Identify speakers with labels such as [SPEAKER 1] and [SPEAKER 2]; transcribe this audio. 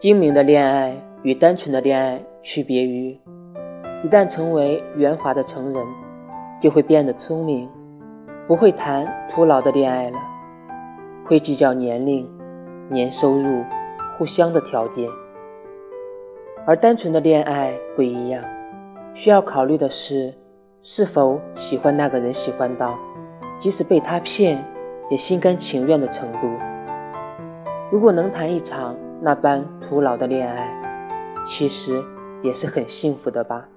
[SPEAKER 1] 精明的恋爱与单纯的恋爱区别于，一旦成为圆滑的成人，就会变得聪明，不会谈徒劳的恋爱了，会计较年龄、年收入、互相的条件。而单纯的恋爱不一样，需要考虑的是是否喜欢那个人，喜欢到即使被他骗也心甘情愿的程度。如果能谈一场那般徒劳的恋爱，其实也是很幸福的吧。